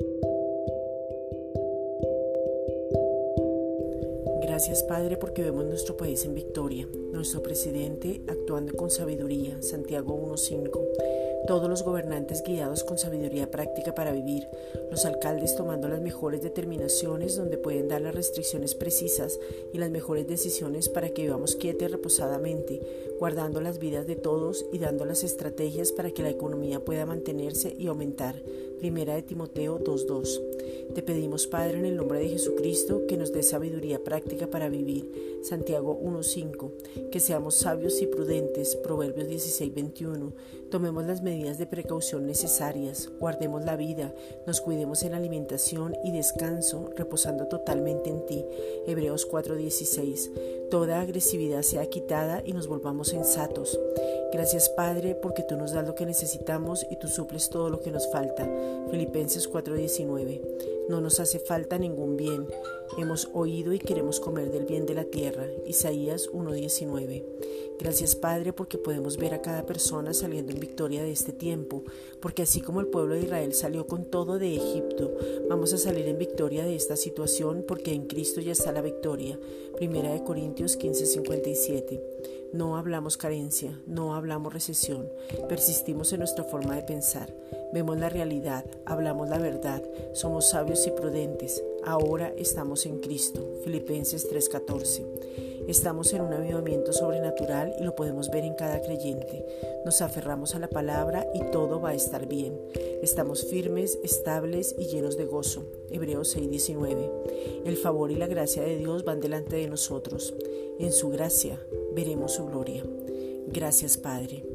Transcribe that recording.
Thank you. Gracias Padre porque vemos nuestro país en victoria, nuestro presidente actuando con sabiduría, Santiago 1.5, todos los gobernantes guiados con sabiduría práctica para vivir, los alcaldes tomando las mejores determinaciones donde pueden dar las restricciones precisas y las mejores decisiones para que vivamos quieta y reposadamente, guardando las vidas de todos y dando las estrategias para que la economía pueda mantenerse y aumentar. Primera de Timoteo 2.2. Te pedimos, Padre, en el nombre de Jesucristo, que nos dé sabiduría práctica para vivir. Santiago 1.5. Que seamos sabios y prudentes. Proverbios 16.21. Tomemos las medidas de precaución necesarias. Guardemos la vida. Nos cuidemos en alimentación y descanso, reposando totalmente en ti. Hebreos 4.16. Toda agresividad sea quitada y nos volvamos sensatos. Gracias Padre porque tú nos das lo que necesitamos y tú suples todo lo que nos falta. Filipenses 4:19. No nos hace falta ningún bien. Hemos oído y queremos comer del bien de la tierra. Isaías 1:19. Gracias Padre porque podemos ver a cada persona saliendo en victoria de este tiempo, porque así como el pueblo de Israel salió con todo de Egipto, vamos a salir en victoria de esta situación porque en Cristo ya está la victoria. Primera de Corintios 15:57. No hablamos carencia, no hablamos recesión, persistimos en nuestra forma de pensar, vemos la realidad, hablamos la verdad, somos sabios y prudentes, ahora estamos en Cristo. Filipenses 3:14. Estamos en un avivamiento sobrenatural y lo podemos ver en cada creyente. Nos aferramos a la palabra y todo va a estar bien. Estamos firmes, estables y llenos de gozo. Hebreos 6:19. El favor y la gracia de Dios van delante de nosotros. En su gracia veremos su gloria. Gracias Padre.